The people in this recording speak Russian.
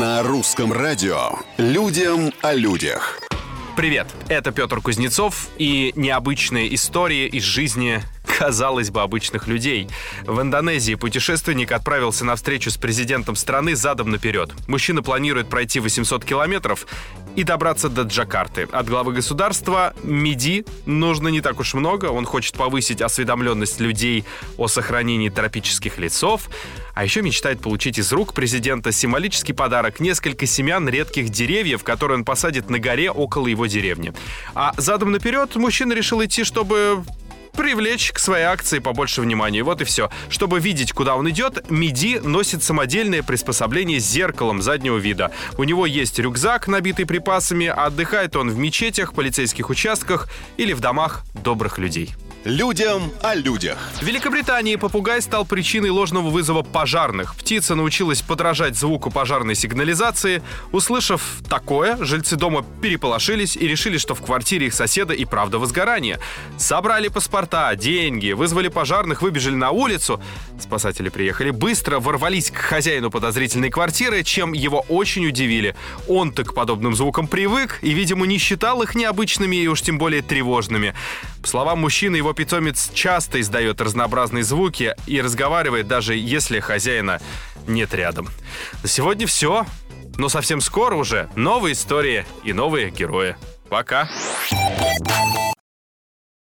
На русском радио «Людям о людях». Привет, это Петр Кузнецов и необычные истории из жизни казалось бы, обычных людей. В Индонезии путешественник отправился на встречу с президентом страны задом наперед. Мужчина планирует пройти 800 километров и добраться до Джакарты. От главы государства МИДИ нужно не так уж много. Он хочет повысить осведомленность людей о сохранении тропических лесов, а еще мечтает получить из рук президента символический подарок – несколько семян редких деревьев, которые он посадит на горе около его деревни. А задом наперед мужчина решил идти, чтобы привлечь к своей акции побольше внимания. Вот и все. Чтобы видеть, куда он идет, Миди носит самодельное приспособление с зеркалом заднего вида. У него есть рюкзак, набитый припасами, а отдыхает он в мечетях, полицейских участках или в домах добрых людей. Людям о людях. В Великобритании попугай стал причиной ложного вызова пожарных. Птица научилась подражать звуку пожарной сигнализации. Услышав такое, жильцы дома переполошились и решили, что в квартире их соседа и правда возгорание. Собрали паспорта, деньги, вызвали пожарных, выбежали на улицу. Спасатели приехали быстро, ворвались к хозяину подозрительной квартиры, чем его очень удивили. Он-то к подобным звукам привык и, видимо, не считал их необычными и уж тем более тревожными. По словам мужчины, его питомец часто издает разнообразные звуки и разговаривает, даже если хозяина нет рядом. На сегодня все. Но совсем скоро уже новые истории и новые герои. Пока.